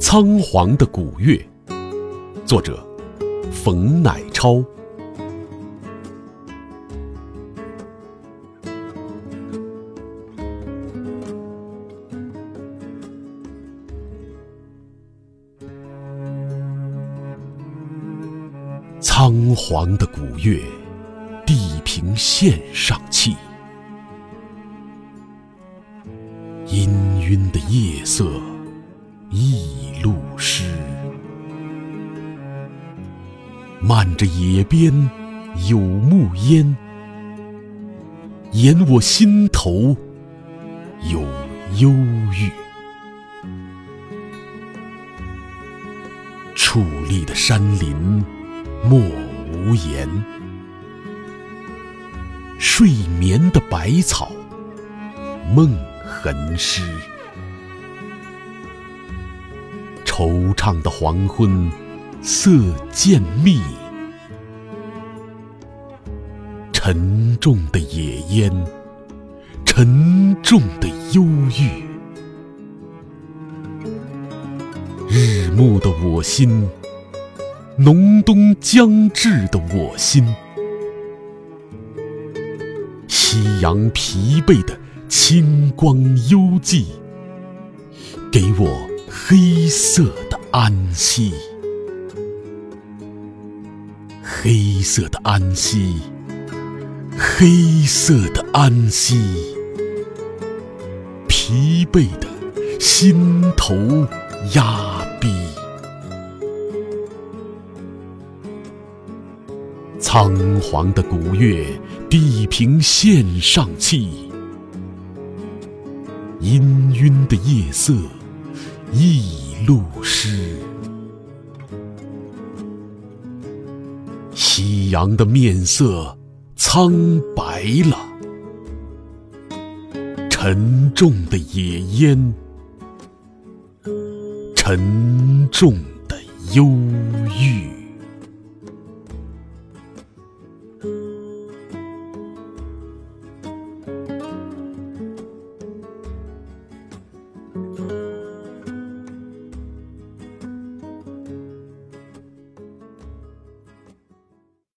仓皇的古月，作者冯乃超。仓皇的古月，地平线上气，氤氲的夜色一路湿，漫着野边有木烟，掩我心头有忧郁。矗立的山林。莫无言，睡眠的百草梦痕湿，惆怅的黄昏色渐密，沉重的野烟，沉重的忧郁，日暮的我心。浓冬将至的我心，夕阳疲惫的清光幽寂，给我黑色的安息，黑色的安息，黑色的安息，疲惫的心头压逼。仓皇的古月，地平线上气，氤氲的夜色一路湿，夕阳的面色苍白了，沉重的野烟，沉重的忧郁。